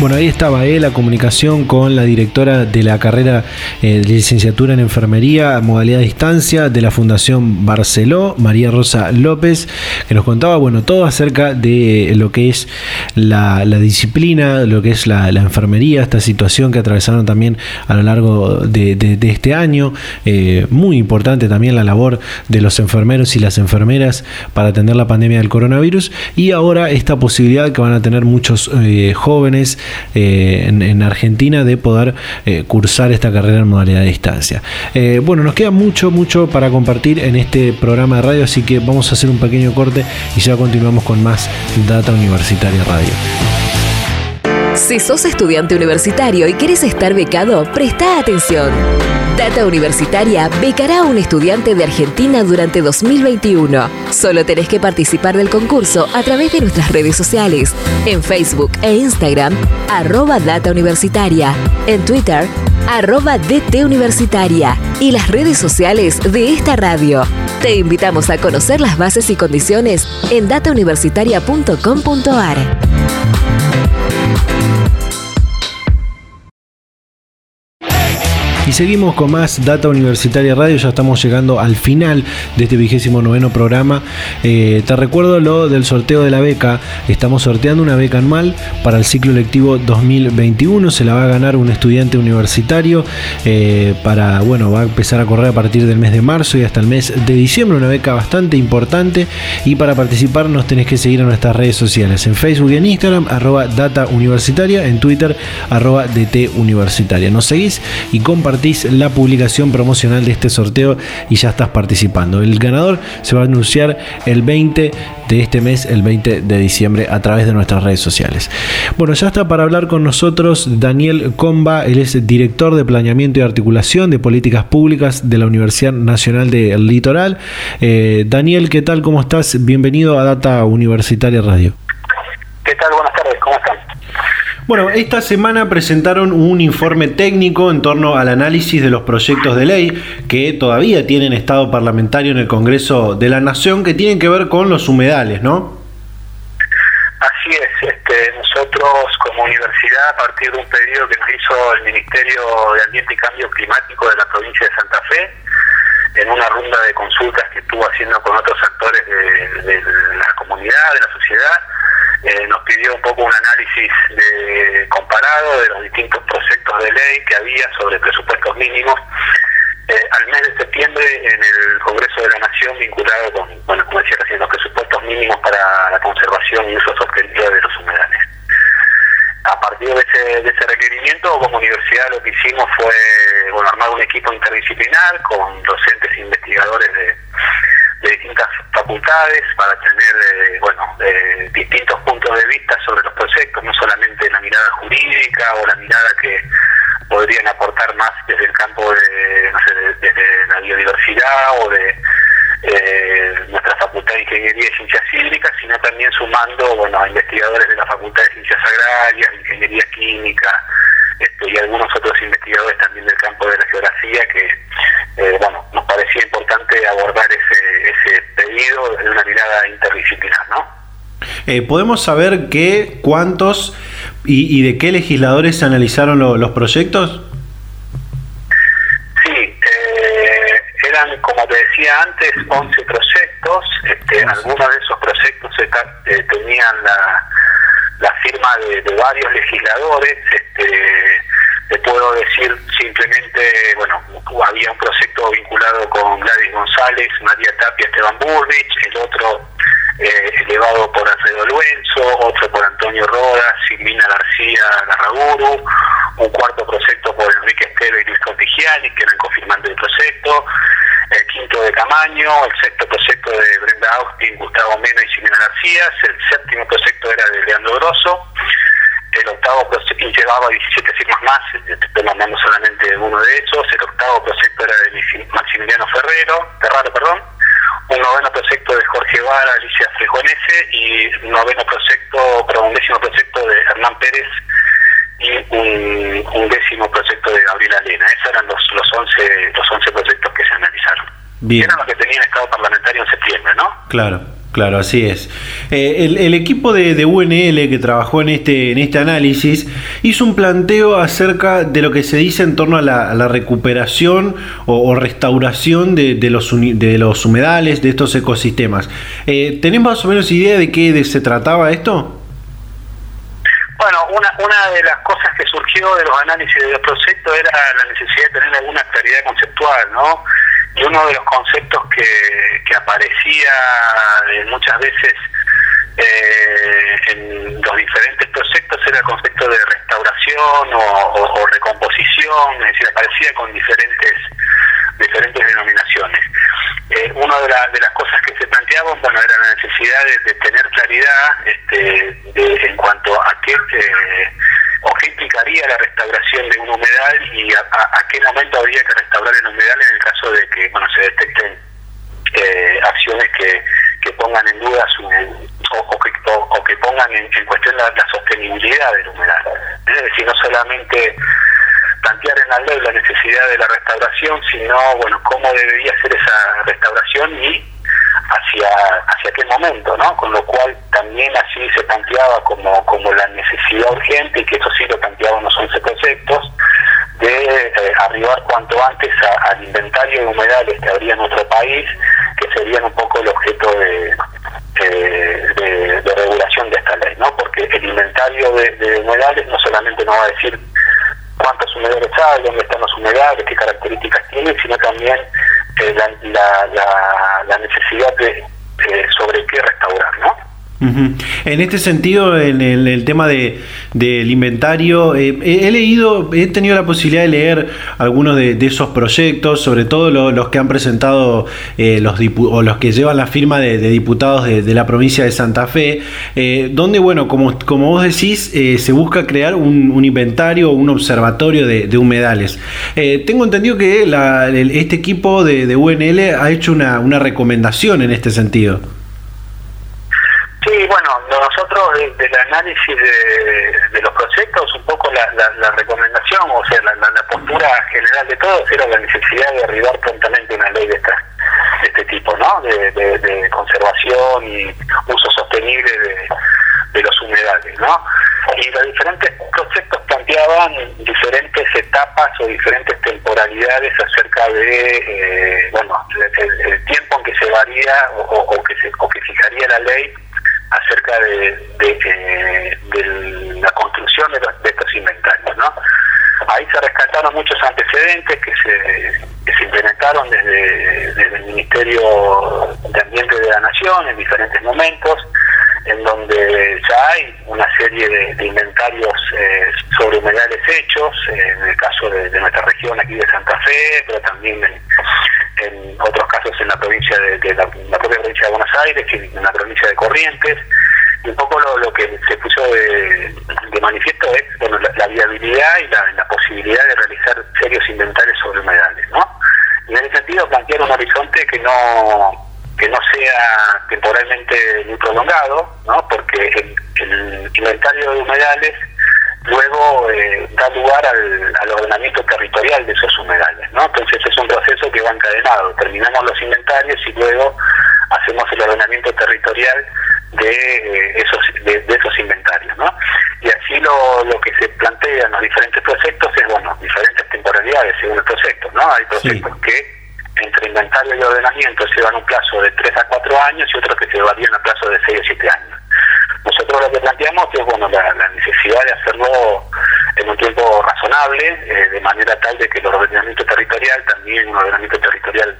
Bueno, ahí estaba eh, la comunicación con la directora de la carrera eh, de licenciatura en enfermería, modalidad a distancia de la Fundación Barceló, María Rosa López, que nos contaba, bueno, todo acerca de lo que es la, disciplina, lo que es la, enfermería, esta situación que atravesaron también a lo largo de, este año. Eh, muy importante también la labor de los enfermeros y las enfermeras para atender la pandemia del coronavirus y ahora esta posibilidad que van a tener muchos eh, jóvenes eh, en, Argentina de poder eh, cursar esta carrera en modalidad de distancia. Eh, bueno, nos queda mucho, mucho para compartir en este programa de radio, así que vamos a hacer un pequeño corte y ya continuamos con más Data Universitaria Radio. Si sos estudiante universitario y quieres estar becado, presta atención. Data Universitaria becará a un estudiante de Argentina durante 2021. Solo tenés que participar del concurso a través de nuestras redes sociales. En Facebook e Instagram, arroba Data Universitaria. En Twitter, arroba DT Universitaria. Y las redes sociales de esta radio. Te invitamos a conocer las bases y condiciones en datauniversitaria.com.ar. Y seguimos con más Data Universitaria Radio, ya estamos llegando al final de este vigésimo noveno programa. Eh, te recuerdo lo del sorteo de la beca, estamos sorteando una beca anual para el ciclo lectivo 2021, se la va a ganar un estudiante universitario eh, para, bueno, va a empezar a correr a partir del mes de marzo y hasta el mes de diciembre, una beca bastante importante. Y para participar nos tenés que seguir en nuestras redes sociales, en Facebook y en Instagram, arroba Data Universitaria, en Twitter, arroba DT Universitaria. Nos seguís y compartís la publicación promocional de este sorteo y ya estás participando. El ganador se va a anunciar el 20 de este mes, el 20 de diciembre, a través de nuestras redes sociales. Bueno, ya está para hablar con nosotros Daniel Comba, él es director de Planeamiento y Articulación de Políticas Públicas de la Universidad Nacional del Litoral. Eh, Daniel, ¿qué tal? ¿Cómo estás? Bienvenido a Data Universitaria Radio. ¿Qué tal? Buenas tardes, ¿cómo están? Bueno, esta semana presentaron un informe técnico en torno al análisis de los proyectos de ley que todavía tienen estado parlamentario en el Congreso de la Nación que tienen que ver con los humedales, ¿no? Así es, este, nosotros como universidad, a partir de un pedido que nos hizo el Ministerio de Ambiente y Cambio Climático de la provincia de Santa Fe, en una ronda de consultas que estuvo haciendo con otros actores de la comunidad, de la sociedad, eh, nos pidió un poco un análisis de, comparado de los distintos proyectos de ley que había sobre presupuestos mínimos eh, al mes de septiembre en el Congreso de la Nación vinculado con, bueno, como decía recién, los presupuestos mínimos para la conservación y uso sostenible de los humedales. A partir de ese, de ese requerimiento, como universidad lo que hicimos fue bueno, armar un equipo interdisciplinar con docentes e investigadores de, de distintas facultades para tener eh, bueno distintos puntos de vista sobre los proyectos, no solamente la mirada jurídica o la mirada que podrían aportar más desde el campo de, no sé, desde o de eh, nuestra Facultad de Ingeniería y Ciencias Hídricas, sino también sumando bueno a investigadores de la Facultad de Ciencias Agrarias, Ingeniería Química, este, y algunos otros investigadores también del campo de la geografía que eh, bueno nos parecía importante abordar ese, ese pedido desde una mirada interdisciplinar, ¿no? Eh, ¿Podemos saber qué, cuántos y, de qué legisladores se analizaron los proyectos? Sí, eh, eran, como te decía antes, 11 proyectos. Este, algunos de esos proyectos tenían la, la firma de, varios legisladores. Este, te puedo decir simplemente, bueno, había un proyecto vinculado con Gladys González, María Tapia, Esteban Burrich, el otro eh, elevado por Alfredo Luenzo, otro por Antonio Rodas, Silvina García Garraguru, un cuarto proyecto por Enrique Esteve y Luis Contigiani, que eran confirmantes del proyecto, el quinto de Camaño, el sexto proyecto de Brenda Austin, Gustavo Mena y Silvina García, el séptimo proyecto era de Leandro Grosso, el octavo proyecto llevaba 17 firmas más, estoy mandando solamente uno de esos, el octavo proyecto era de Maximiliano Ferrero, Ferraro, perdón, un noveno proyecto de Jorge Vara, Alicia Frejonese y un noveno proyecto, pero un décimo proyecto de Hernán Pérez y un, décimo proyecto de Gabriela Lena. Esos eran los, los, 11, los 11 proyectos que se analizaron. Bien. Eran los que tenían estado parlamentario en septiembre, ¿no? Claro. Claro, así es. Eh, el, equipo de, UNL que trabajó en este, en este análisis hizo un planteo acerca de lo que se dice en torno a la, recuperación o, restauración de, los, de los humedales, de estos ecosistemas. Eh, ¿Tenés más o menos idea de qué se trataba esto? Una, una de las cosas que surgió de los análisis de los proyectos era la necesidad de tener alguna claridad conceptual, ¿no? y uno de los conceptos que, que aparecía eh, muchas veces eh, en los diferentes proyectos era el concepto de restauración o, recomposición, es decir, aparecía con diferentes diferentes denominaciones. Eh, una de, de, las cosas que se planteaban, bueno, era la necesidad de, tener claridad este, en cuanto a qué o qué implicaría la restauración de un humedal y a, qué momento habría que restaurar el humedal en el caso de que bueno se detecten eh, acciones que, que pongan en duda su o, que, o, que pongan en, cuestión la, sostenibilidad del humedal es decir no solamente plantear en la ley la necesidad de la restauración sino bueno cómo debería ser esa restauración y hacia hacia qué momento, ¿no? Con lo cual también así se planteaba como, como la necesidad urgente, y que eso sí lo planteaban los 11 proyectos, de eh, arribar cuanto antes al inventario de humedales que habría en nuestro país, que serían un poco el objeto de, de, regulación de esta ley, ¿no? Porque el inventario de, humedales no solamente nos va a decir cuántos humedales hay, dónde están los humedales, qué características tienen, sino también eh, la, la, la, necesidad de eh, sobre qué restaurar, ¿no? En este sentido, en el, tema de, del inventario, eh, he, leído, he tenido la posibilidad de leer algunos de, esos proyectos, sobre todo los que han presentado eh, los o los que llevan la firma de, diputados de, la provincia de Santa Fe, eh, donde, bueno, como, como vos decís, se busca crear un, inventario, un observatorio de, humedales. tengo entendido que este equipo de, UNL ha hecho una recomendación en este sentido. Nosotros desde el análisis de, los proyectos, un poco la, recomendación, o sea, la, postura general de todos era la necesidad de arribar prontamente una ley de, este tipo, ¿no? De, conservación y uso sostenible de, los humedales, ¿no? Y los diferentes proyectos planteaban diferentes etapas o diferentes temporalidades acerca de, eh, bueno, el, tiempo en que se varía o, que se, o que fijaría la ley acerca de, de, la construcción de, estos inventarios. ¿no? Ahí se rescataron muchos antecedentes que se, se implementaron desde, desde el Ministerio de Ambiente de la Nación en diferentes momentos, en donde ya hay una serie de, inventarios eh, sobre humedales hechos, en el caso de, nuestra región aquí de Santa Fe, pero también en, en otros casos en la provincia de, la, propia provincia de Buenos Aires y en la provincia de Corrientes. Y un poco lo, que se puso de, manifiesto es bueno, la, viabilidad y la, posibilidad de realizar serios inventarios sobre humedales. ¿no? En ese sentido, plantear un horizonte que no que no sea temporalmente muy prolongado, ¿no? porque el, el inventario de humedales luego eh, da lugar al, ordenamiento territorial de esos humedales. ¿no? Entonces es un proceso que va encadenado. Terminamos los inventarios y luego hacemos el ordenamiento territorial de, eh, esos, de, esos inventarios. ¿no? Y así lo, lo que se plantea en los diferentes proyectos es, bueno, diferentes temporalidades según el proyecto. ¿no? Hay proyectos que entre inventario y ordenamiento llevan un plazo de 3 a 4 años y otros que se llevarían a plazo de 6 a 7 años. Nosotros lo que planteamos es bueno la, necesidad de hacerlo en un tiempo razonable, eh, de manera tal de que el ordenamiento territorial, también un ordenamiento territorial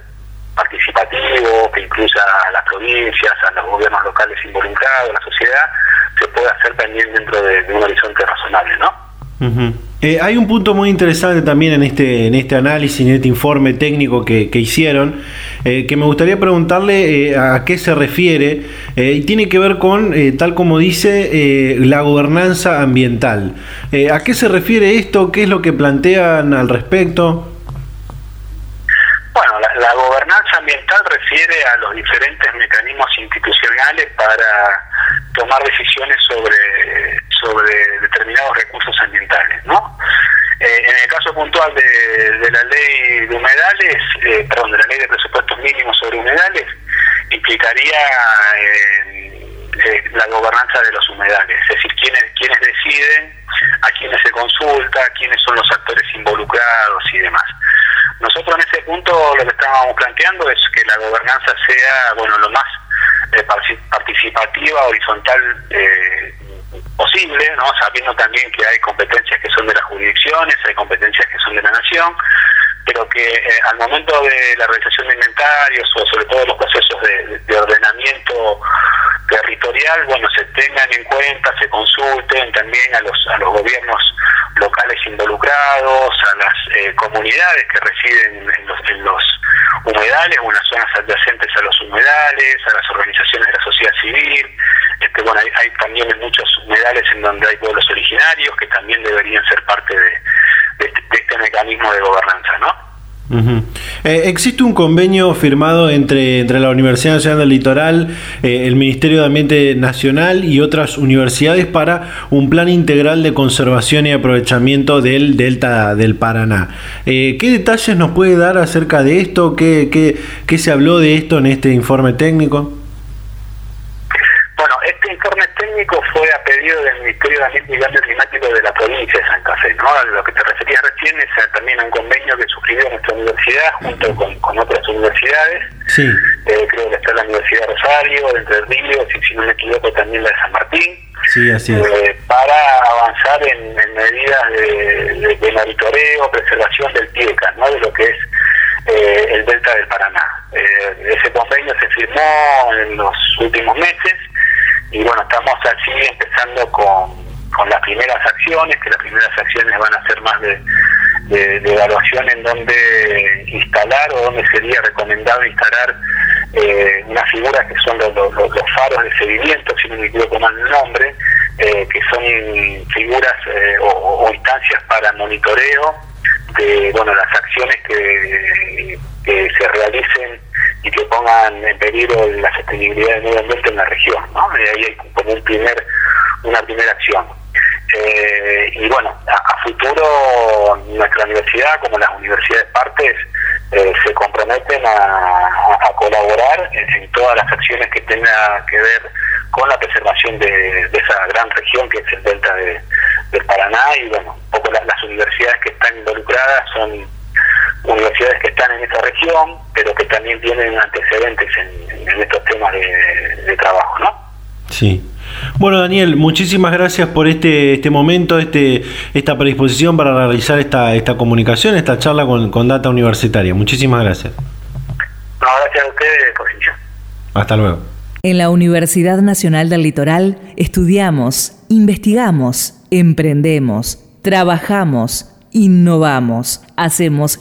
participativo, que incluya a las provincias, a los gobiernos locales involucrados, a la sociedad, se pueda hacer también dentro de, un horizonte razonable, ¿no? Eh, hay un punto muy interesante también en este, en este análisis, en este informe técnico que, hicieron, eh, que me gustaría preguntarle eh, a qué se refiere, y tiene que ver con, tal como dice, la gobernanza ambiental. ¿A qué se refiere esto? ¿Qué es lo que plantean al respecto? Bueno, la, gobernanza ambiental refiere a los diferentes mecanismos institucionales para tomar decisiones sobre, sobre determinados recursos ambientales, ¿no? Eh, en el caso puntual de, la ley de humedales, eh, perdón, de la ley de presupuestos mínimos sobre humedales, implicaría eh, la gobernanza de los humedales, es decir, quiénes, quiénes deciden, a quiénes se consulta, quiénes son los actores involucrados y demás. Nosotros en ese punto lo que estábamos planteando es que la gobernanza sea, bueno, lo más participativa, horizontal posible, ¿no? sabiendo también que hay competencias que son de las jurisdicciones, hay competencias que son de la nación, pero que eh, al momento de la realización de inventarios o sobre todo los procesos de, ordenamiento territorial, bueno, se tengan en cuenta, se consulten también a los, a los gobiernos locales involucrados, a las eh, comunidades que residen en los, humedales o en las zonas adyacentes a los humedales, a las organizaciones de la sociedad civil. Este, bueno, hay, también muchos humedales en donde hay pueblos originarios que también deberían ser parte de, de, este mecanismo de gobernanza, ¿no? Eh, ¿Existe un convenio firmado entre, entre la Universidad Nacional del Litoral, eh, el Ministerio de Ambiente Nacional y otras universidades para un plan integral de conservación y aprovechamiento del Delta del Paraná? Eh, ¿Qué detalles nos puede dar acerca de esto? ¿Qué, qué, qué se habló de esto en este informe técnico? Fue a pedido del Ministerio de Ambiente y Cambio Climático de la provincia de Santa Fe, ¿no? A lo que te referías recién es también un convenio que suscribió nuestra universidad junto con, otras universidades. Sí. Eh, creo que está la Universidad de Rosario, de Entre Ríos, y si no me equivoco también la de San Martín. Sí, así es. Eh, para avanzar en, medidas de, de, monitoreo, preservación del TIECA, ¿no? De lo que es eh, el Delta del Paraná. ese convenio se firmó en los últimos meses y bueno, estamos así empezando con, con las primeras acciones, que las primeras acciones van a ser más de, de, evaluación en donde instalar o donde sería recomendado instalar eh, unas figuras que son los, los, faros de seguimiento, si no me equivoco mal el nombre, eh, que son figuras eh, o, instancias para monitoreo de bueno las acciones que, que se realicen y que pongan en peligro la sostenibilidad del medio ambiente en la región. ¿no? Ahí hay como un primer, una primera acción. Eh, y bueno, a, futuro nuestra universidad, como las universidades partes, eh, se comprometen a, colaborar en, todas las acciones que tengan que ver con la preservación de, esa gran región que es el delta de, Paraná y bueno, un poco las universidades que están involucradas son universidades que están en esta región, pero que también tienen antecedentes en, estos temas de, trabajo, ¿no? Sí. Bueno, Daniel, muchísimas gracias por este este momento, este esta predisposición para realizar esta esta comunicación, esta charla con, con Data Universitaria. Muchísimas gracias. No, gracias a ustedes, posición. Hasta luego. En la Universidad Nacional del Litoral estudiamos, investigamos, emprendemos, trabajamos, innovamos, hacemos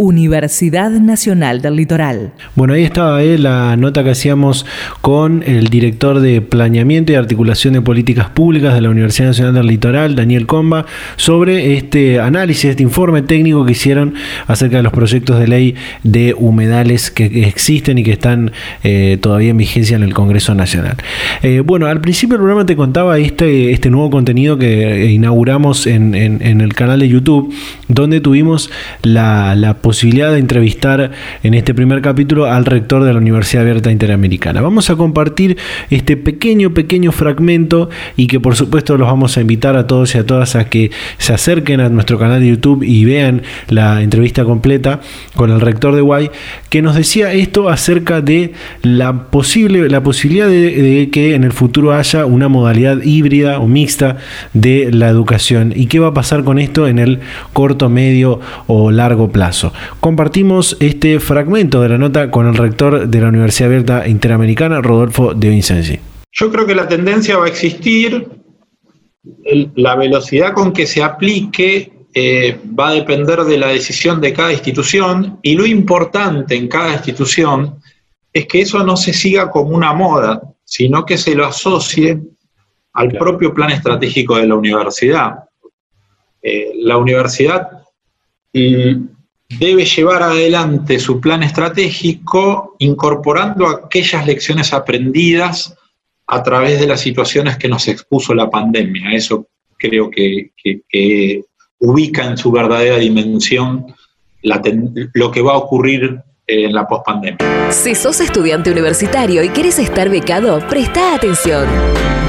Universidad Nacional del Litoral. Bueno, ahí estaba eh, la nota que hacíamos con el director de Planeamiento y Articulación de Políticas Públicas de la Universidad Nacional del Litoral, Daniel Comba, sobre este análisis, este informe técnico que hicieron acerca de los proyectos de ley de humedales que, existen y que están eh, todavía en vigencia en el Congreso Nacional. Eh, bueno, al principio del programa te contaba este, este nuevo contenido que inauguramos en, el canal de YouTube, donde tuvimos la, la posibilidad de entrevistar en este primer capítulo al rector de la Universidad Abierta Interamericana. Vamos a compartir este pequeño, pequeño fragmento y que por supuesto los vamos a invitar a todos y a todas a que se acerquen a nuestro canal de YouTube y vean la entrevista completa con el rector de Guay, que nos decía esto acerca de la posible, la posibilidad de, que en el futuro haya una modalidad híbrida o mixta de la educación y qué va a pasar con esto en el corto, medio o largo plazo. Compartimos este fragmento de la nota con el rector de la Universidad Abierta Interamericana, Rodolfo de Vincenzi. Yo creo que la tendencia va a existir, la velocidad con que se aplique eh, va a depender de la decisión de cada institución y lo importante en cada institución es que eso no se siga como una moda, sino que se lo asocie al propio plan estratégico de la universidad. Eh, la universidad debe llevar adelante su plan estratégico incorporando aquellas lecciones aprendidas a través de las situaciones que nos expuso la pandemia. Eso creo que, ubica en su verdadera dimensión lo que va a ocurrir en la pospandemia. Si sos estudiante universitario y quieres estar becado, presta atención.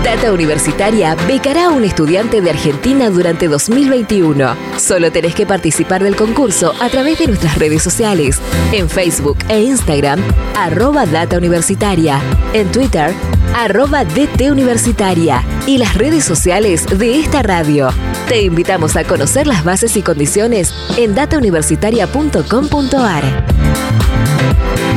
Data Universitaria becará a un estudiante de Argentina durante 2021. Solo tenés que participar del concurso a través de nuestras redes sociales, en Facebook e Instagram, arroba Data Universitaria, en Twitter, arroba DT Universitaria y las redes sociales de esta radio. Te invitamos a conocer las bases y condiciones en datauniversitaria.com.ar. Thank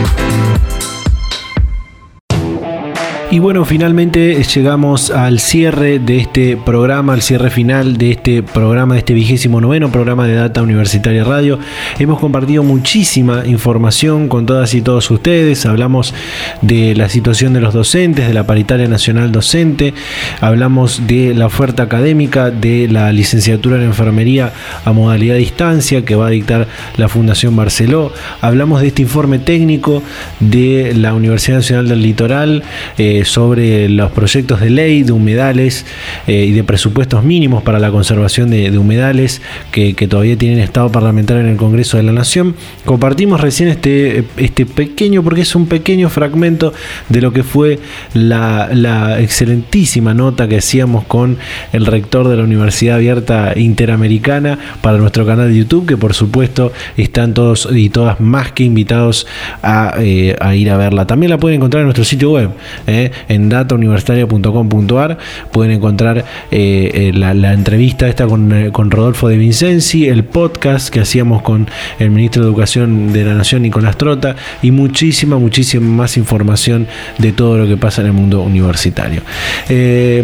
Y bueno, finalmente llegamos al cierre de este programa, al cierre final de este programa, de este vigésimo noveno programa de Data Universitaria Radio. Hemos compartido muchísima información con todas y todos ustedes. Hablamos de la situación de los docentes, de la paritaria nacional docente. Hablamos de la oferta académica de la licenciatura en enfermería a modalidad de distancia que va a dictar la Fundación Barceló. Hablamos de este informe técnico de la Universidad Nacional del Litoral. Eh, sobre los proyectos de ley de humedales eh, y de presupuestos mínimos para la conservación de, humedales que, todavía tienen estado parlamentario en el Congreso de la Nación. Compartimos recién este, este pequeño, porque es un pequeño fragmento de lo que fue la, excelentísima nota que hacíamos con el rector de la Universidad Abierta Interamericana para nuestro canal de YouTube, que por supuesto están todos y todas más que invitados a, eh, ir a verla. También la pueden encontrar en nuestro sitio web. Eh, en datauniversitaria.com.ar. Pueden encontrar eh, eh, la, entrevista esta con, con, Rodolfo de Vincenzi, el podcast que hacíamos con el ministro de Educación de la Nación, Nicolás Trota, y muchísima, muchísima más información de todo lo que pasa en el mundo universitario.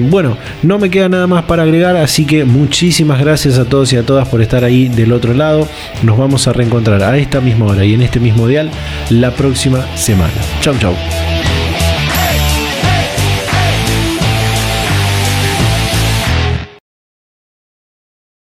bueno, no me queda nada más para agregar, así que muchísimas gracias a todos y a todas por estar ahí del otro lado. Nos vamos a reencontrar a esta misma hora y en este mismo dial la próxima semana. Chau, chau.